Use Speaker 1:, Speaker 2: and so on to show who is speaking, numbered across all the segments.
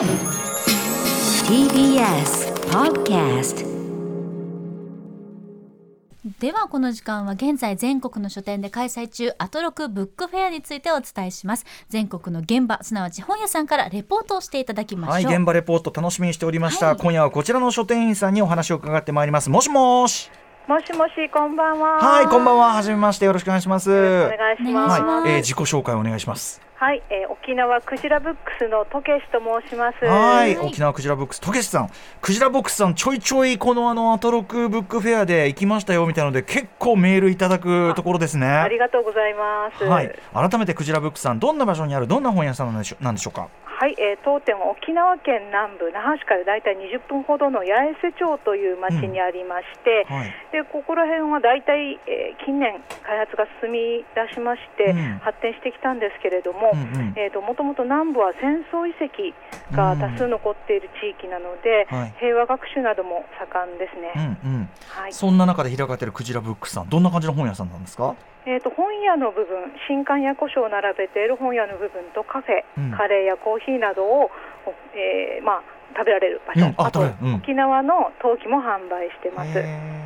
Speaker 1: TBS Podcast
Speaker 2: ではこの時間は現在全国の書店で開催中アトロクブックフェアについてお伝えします。全国の現場すなわち本屋さんからレポートをしていただきま
Speaker 3: はい
Speaker 2: しょう、
Speaker 3: 現場レポート楽しみにしておりました、
Speaker 2: はい。
Speaker 3: 今夜はこちらの書店員さんにお話を伺ってまいります。もしもし
Speaker 4: もしもし、こんばんは。
Speaker 3: はいこんばんは。はじめましてよろしくお願いします。
Speaker 4: お願いします。
Speaker 3: はい、えー自己紹介お願いします。
Speaker 4: はい、えー沖縄クジラブックスのとけしと申します。
Speaker 3: はい沖縄クジラブックス。とけしさん。クジラボックスさんちょいちょいこのあのアトロクブックフェアで行きましたよみたいなので結構メールいただくところですね。
Speaker 4: ありがとうございます。
Speaker 3: はい。改めてクジラブックスさんどんな場所にあるどんな本屋さんなんでしょなんでしょうか？
Speaker 4: はい、えー当店は沖縄県南部那覇市からだいたい20分ほどの八重瀬町という町にありまして、
Speaker 3: はい。
Speaker 4: でここら辺はだいたい、えー近年開発が進み出しまして、
Speaker 3: うん。
Speaker 4: 発展してきたんですけれども、
Speaker 3: うんうん。
Speaker 4: えー、ともともと南部は戦争遺跡が多数残っている地域なので、
Speaker 3: はい。
Speaker 4: 平和学習なども盛んですね。
Speaker 3: うんうん。
Speaker 4: はい。
Speaker 3: そんな中で開かれているクジラブックスさんどんな感じの本屋さんなんですか？
Speaker 4: えー、と本屋の部分、新刊や古書を並べている本屋の部分とカフェ、
Speaker 3: うん。
Speaker 4: カレーやコーヒーなどを、えーまあ、食べられる場所、
Speaker 3: うん。あ
Speaker 4: あと、
Speaker 3: うん。
Speaker 4: 沖縄の陶器も販売してます。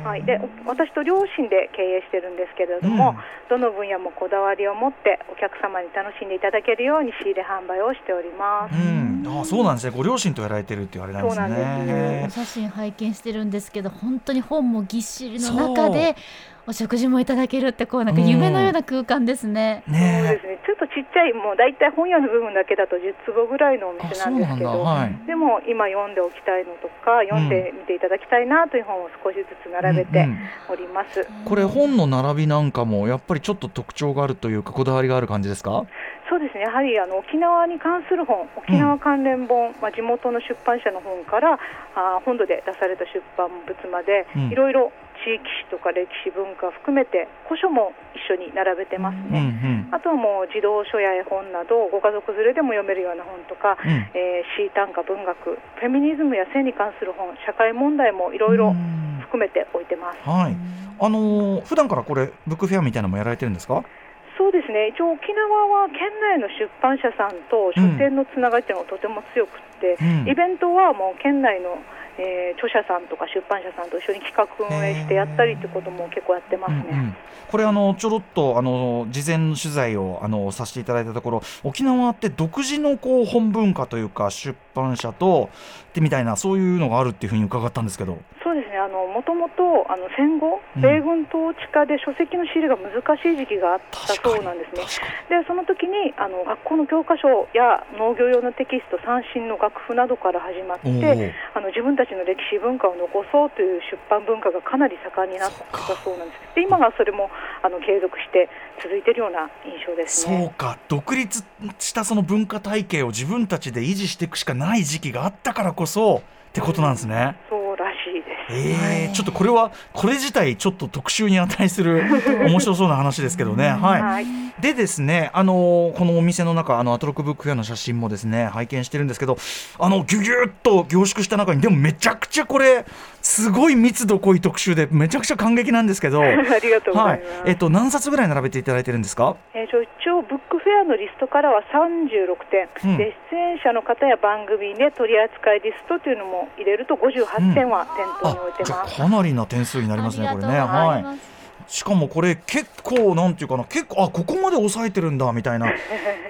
Speaker 4: はい、でお私と両親で経営してるんですけれども、
Speaker 3: うん。
Speaker 4: どの分野もこだわりを持ってお客様に楽しんでいただけるように仕入れ販売をしております。
Speaker 3: うん、あそうなんですね。ご両親とやられてるっていうあれなんですね。
Speaker 4: そうなんです。
Speaker 2: お写真拝見してるんですけど本当に本もぎっしりの中でお食事もいただけるってこうなんか夢のような空間ですね。
Speaker 4: そうで
Speaker 3: ね
Speaker 4: すね、ちょっとちっちゃい、もう大体本屋の部分だけだと10坪ぐらいのお店
Speaker 3: なん
Speaker 4: ですけど、
Speaker 3: はい。
Speaker 4: でも今読んでおきたいのとか、読んでみていただきたいなという本を少しずつ並べて
Speaker 3: うんうん。
Speaker 4: おります。
Speaker 3: これ本の並びなんかもやっぱりちょっと特徴があるというかこだわりがある感じですか？
Speaker 4: そうですね、やはりあの沖縄に関する本、沖縄関連本、まあ、地元の出版社の本からあー本土で出された出版物まで、
Speaker 3: うん。
Speaker 4: いろいろ地域史とか歴史文化含めて古書も一緒に並べてます
Speaker 3: うんう
Speaker 4: ね。
Speaker 3: ん。
Speaker 4: あとはもう児童書や絵本などご家族連れでも読めるような本とか、
Speaker 3: うん。
Speaker 4: えー詩短歌文学フェミニズムや性に関する本社会問題もいろいろ
Speaker 3: うん。
Speaker 4: 含めて置いてます。
Speaker 3: はい。あのー普段からこれブックフェアみたいなのもやられてるんですか？
Speaker 4: そうですね。一応沖縄は県内の出版社さんと書店のつながりっていうのがとても強くって、
Speaker 3: うん。
Speaker 4: イベントはもう県内の、えー著者さんとか出版社さんと一緒に企画運営してやったりってことも結構やってますね。
Speaker 3: うんうんこれあのちょろっとあの事前の取材をあのさせていただいたところ沖縄って独自のこう本文化というか出版社とてみたいなそういうのがあるっていうふうに伺ったんですけど
Speaker 4: あのもともとあの戦後
Speaker 3: うん
Speaker 4: 米軍統治下で書籍の仕入れが難しい時期があったそうなんですね。でその時にあの学校の教科書や農業用のテキスト三振の楽譜などから始まってあの自分たちの歴史文化を残そうという出版文化がかなり盛んになったそうなんですで今がそれもあの継続して続いているような印象です
Speaker 3: そう
Speaker 4: ね。
Speaker 3: か独立したその文化体系を自分たちで維持していくしかない時期があったからこそってことなんですね。
Speaker 4: そうらしいです。
Speaker 3: えー、ちょっとこれはこれ自体ちょっと特集に値する 面白そうな話ですけどね。はい。
Speaker 4: はい、
Speaker 3: でですね、あのーこのお店の中、あのアトロックブックフェアの写真もですね、拝見してるんですけど、あのギュギュッと凝縮した中に、でもめちゃくちゃこれ、すごい密度濃い特集で、めちゃくちゃ感激なんですけど、
Speaker 4: ありがとうござ
Speaker 3: はいい
Speaker 4: ます。、
Speaker 3: えっと何冊ぐらい並べていただいてるんですか？
Speaker 4: えー、一応ブックフェアのリストからは36点、
Speaker 3: うん
Speaker 4: で出演者の方や番組で取り扱いリストというのも入れると58点は店頭
Speaker 3: かなりな点数になりますね、これね。はいしかもこれ結構なんていうかな結構あここまで抑えてるんだみたいな。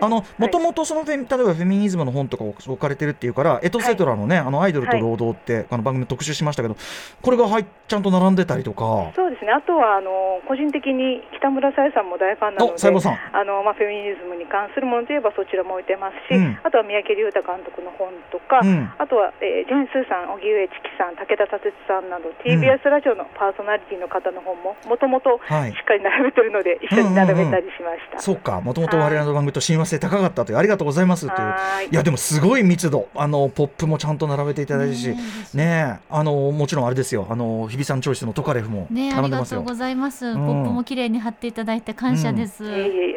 Speaker 3: あのもともとそのフェミ例えばフェミニズムの本とかを置かれてるっていうからエトセトラのね、あのアイドルと労働って、あの番組特集しましたけどこれがはいちゃんと並んでたりとか。
Speaker 4: そうですね。あとはあの個人的に北村沙耶さんも大ファンなので、あのまあフェミニズムに関するものといえばそちらも置いてますし、
Speaker 3: うん。
Speaker 4: あとは三宅龍太監督の本とか、
Speaker 3: うん。
Speaker 4: あとは、えージェーンスーさん、荻上チキさん、武田達さんなど TBS ラジオのパーソナリティの方の本ももともと
Speaker 3: はい。
Speaker 4: しっかり並べてるので、一緒に並べたりしました。
Speaker 3: そうか。もともと我々の番組と親和性高かったというありがとうございますという。
Speaker 4: い。
Speaker 3: いやでもすごい密度。あのポップもちゃんと並べていただいてし
Speaker 2: ね。
Speaker 3: あのもちろんあれですよ。あの日比さんチョイスのトカレフも
Speaker 2: ねあ
Speaker 3: 並んでますよ。
Speaker 2: りがとうございます。
Speaker 3: ん。
Speaker 2: ポップも綺麗に貼っていただいて感謝です。
Speaker 4: いえい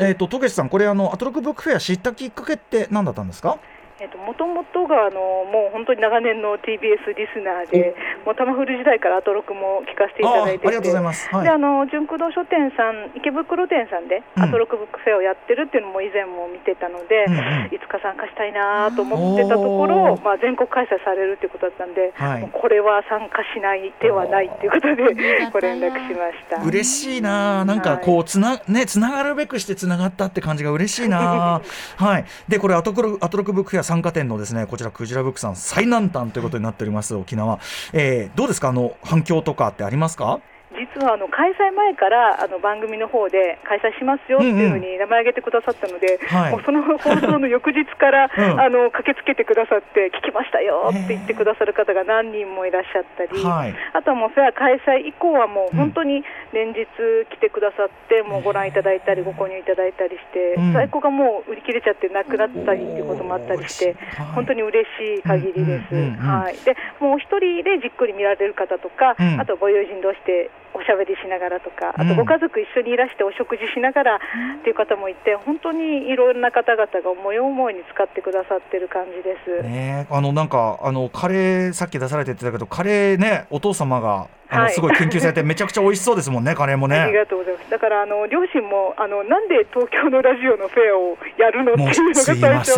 Speaker 3: えっ、と、とけしさん、これ、あの、アトロックブックフェア知ったきっかけって何だったんですか？
Speaker 4: えっと元々があのもう本当に長年の TBS リスナーで、もうタマフル時代からアトロクも聞かせていただいてて、
Speaker 3: あありがとうございます。はい。
Speaker 4: であの純駆動書店さん、池袋店さんで、
Speaker 3: うん。
Speaker 4: アトロクブックフェアをやってるっていうのも以前も見てたので、
Speaker 3: うんうん。
Speaker 4: いつか参加したいなと思ってたところ、まあ全国開催されるっていうことだったんで、
Speaker 3: はい。
Speaker 4: これは参加しない手はないっていうことでご連絡しました。
Speaker 3: 嬉しいな。なんかこうつな,、ね、つながるべくしてつながったって感じが嬉しいな。はい。でこれアトロアトロクブックフェア参加店のですねこちらクジラブックさん最南端ということになっております沖縄、えー、どうですか？あの反響とかってありますか？
Speaker 4: 実はあの開催前からあの番組の方で開催しますよっていうふうに名前挙げてくださったので、
Speaker 3: はい。
Speaker 4: もうその放送の翌日から、
Speaker 3: うん。
Speaker 4: あの駆けつけてくださって聞きましたよって言ってくださる方が何人もいらっしゃったり、
Speaker 3: はい。
Speaker 4: あとはもうフェア開催以降はも
Speaker 3: う
Speaker 4: うん本当に連日来てくださって、もうご覧いただいたりご購入いただいたりして、
Speaker 3: うん。
Speaker 4: 在庫がもう売り切れちゃってなくなったりっていうこともあったりして本当に嬉しい限りです。
Speaker 3: うんうんうんうん
Speaker 4: はい、でもう一人でじっくり見られる方とか、
Speaker 3: うん。
Speaker 4: あとご友人同士でおしゃべりしながらとか、あ
Speaker 3: うん
Speaker 4: とご家族一緒にいらしてお食事しながらっていう方もいて、本当にいろんな方々が思い思いに使ってくださってる感じです。
Speaker 3: ねえあのなんかあのカレーさっき出されてたけどカレーねお父様が
Speaker 4: はい。
Speaker 3: すごい研究されてめちゃくちゃ美味しそうですもんね カレーも
Speaker 4: あり
Speaker 3: ね。
Speaker 4: がとうございます。だからあの両親もあのなんで東京のラジオのフェアをやるのっていうのが最初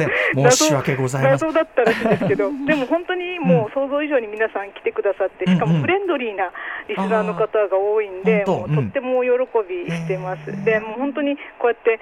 Speaker 3: 申し訳ございません。
Speaker 4: 謎だったらしいんですけど、でも本当にもう想像以上に皆さん来てくださって、しか
Speaker 3: うん。うん
Speaker 4: もフレンドリーなリスナーの方が多いんで、
Speaker 3: あー本当。
Speaker 4: もうとっても喜びしてます。でもう本当にこうやって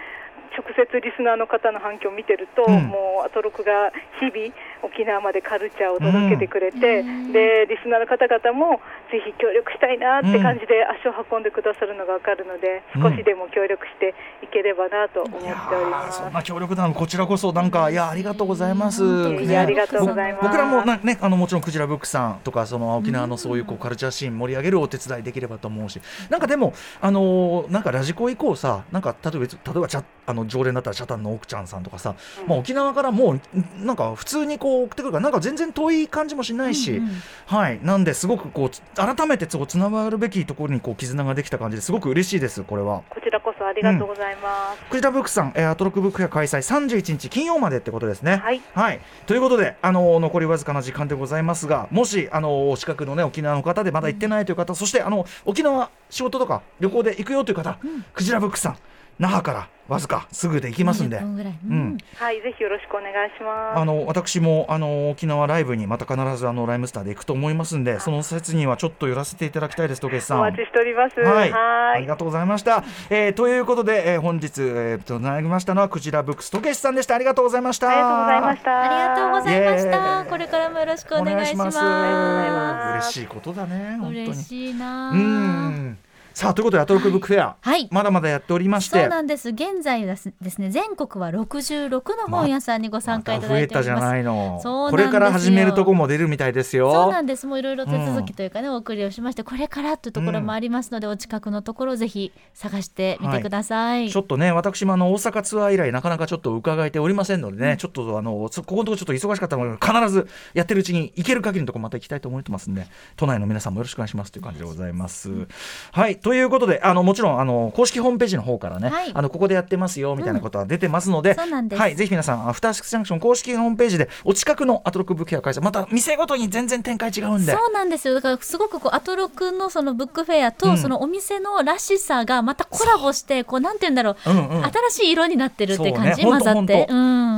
Speaker 4: 直接リスナーの方の反響を見てると、
Speaker 3: うん。
Speaker 4: もうアトロクが日々沖縄までカルチャーを届けてくれて、
Speaker 2: うん。
Speaker 4: でリスナーの方々もぜひ協力したいなって感じで足を運んでくださるのがわかるので、
Speaker 3: うん。
Speaker 4: 少しでも協力していければなと思っております。
Speaker 3: ーそんな協力なのこちらこそなんかいやありがとうございます。
Speaker 2: 本当に
Speaker 4: ありがとうございます。
Speaker 3: 僕らもなねあのもちろんクジラブックさんとかその沖縄のそういうこうカルチャーシーン盛り上げるお手伝いできればと思うし、なんかでもあのーなんかラジコ以降さなんか例えば例えばチャあの常連だったらチャタンの奥ちゃんさんとかさ、まあ沖縄からもうなんか普通にこう送ってくるからなんか全然遠い感じもしないし、
Speaker 2: うんうん
Speaker 3: はい。なんですごくこうつ改めてつつながるべきところにこう絆ができた感じです。ごく嬉しいですこれは。
Speaker 4: こちらこそありがとうございます。
Speaker 3: クジラブックさん、えーアトロックブックフェア開催31日金曜までってことですね。
Speaker 4: はい。
Speaker 3: ということで、あのー残りわずかな時間でございますが、もし、あの近くのね、沖縄の方でまだ行ってないという方、そして、あの、沖縄仕事とか旅行で行くよという方、クジラブックさん、那覇からわずかすぐで行きますんで
Speaker 2: 20。分ぐらい、
Speaker 3: うん
Speaker 4: はい、ぜひよろしくお願いします。
Speaker 3: あの私もあの沖縄ライブにまた必ずあのライムスターで行くと思いますんで、その説にはちょっと寄らせていただきたいです、とけしさん。
Speaker 4: お待ちしております。
Speaker 3: はい、
Speaker 4: は
Speaker 3: ありがとうございました。えーということで、えー本日、えー、となりましたのはクジラブックスとけしさんでした。ありがとうございました。
Speaker 4: ありがとうございました。
Speaker 2: ありがとうございましたこれからもよろしくお願いします
Speaker 3: お願いし
Speaker 4: ます
Speaker 3: 嬉しいことだね、本当に。
Speaker 2: 嬉しいな
Speaker 3: う
Speaker 2: あ
Speaker 3: ん。さあということでアトロックブックフェア、
Speaker 2: はい。
Speaker 3: まだまだやっておりまし
Speaker 2: そう
Speaker 3: て。
Speaker 2: なんです。現在ですですね全国は66の本屋さんにご参加いただいております、
Speaker 3: まこれから始めるとこも出るみたいですよ。
Speaker 2: そうなんです。もういろいろ手続きというかね、お送りをしましてこれからというところもありますので、お近くのところをぜひ探してみてください、
Speaker 3: ちょっとね、私もあの大阪ツアー以来、なかなかちょっと伺えておりませんのでね、ちょっとあのそここのところちょっと忙しかったので、必ずやってるうちに行ける限りのところまた行きたいと思ってますんで、都内の皆さんもよろしくお願いしますという感じでございます。はい、ということで、あのもちろんあの公式ホームページの方からね、
Speaker 2: はい。
Speaker 3: あのここでやってますよみたいなことは出てますので、はい、ぜひ皆さん、アフターシックスジャンクション公式ホームページでお近くのアトロックブックフェア開催、また店ごとに全然展開違うんで。
Speaker 2: そうなんですよ。だからすごくこうアトロクのそのブックフェアと、
Speaker 3: うん。
Speaker 2: そのお店のらしさがまたコラボしてこうなんて言うんだろう、
Speaker 3: うんうん。
Speaker 2: 新しい色になってるって感じ、
Speaker 3: ね。
Speaker 2: 混ざって。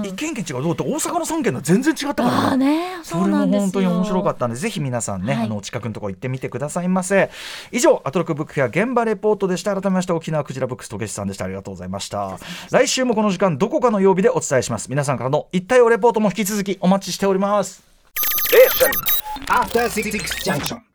Speaker 3: 一軒一軒違うどうって大阪の3軒は全然違ったから。
Speaker 2: ね。
Speaker 3: それも
Speaker 2: なんですよ。
Speaker 3: 本当に面白かったんで、ぜひ皆さんね、
Speaker 2: はい。
Speaker 3: あのお近くのところ行ってみてくださいませ。以上、アトロックブックフェア現場レポートでした。改めまして、沖縄クジラブックスとけしさんでした。ありがとうございました。来週もこの時間、どこかの曜日でお伝えします。皆さんからの一体をレポートも引き続きお待ちしております。
Speaker 5: After Six Junction.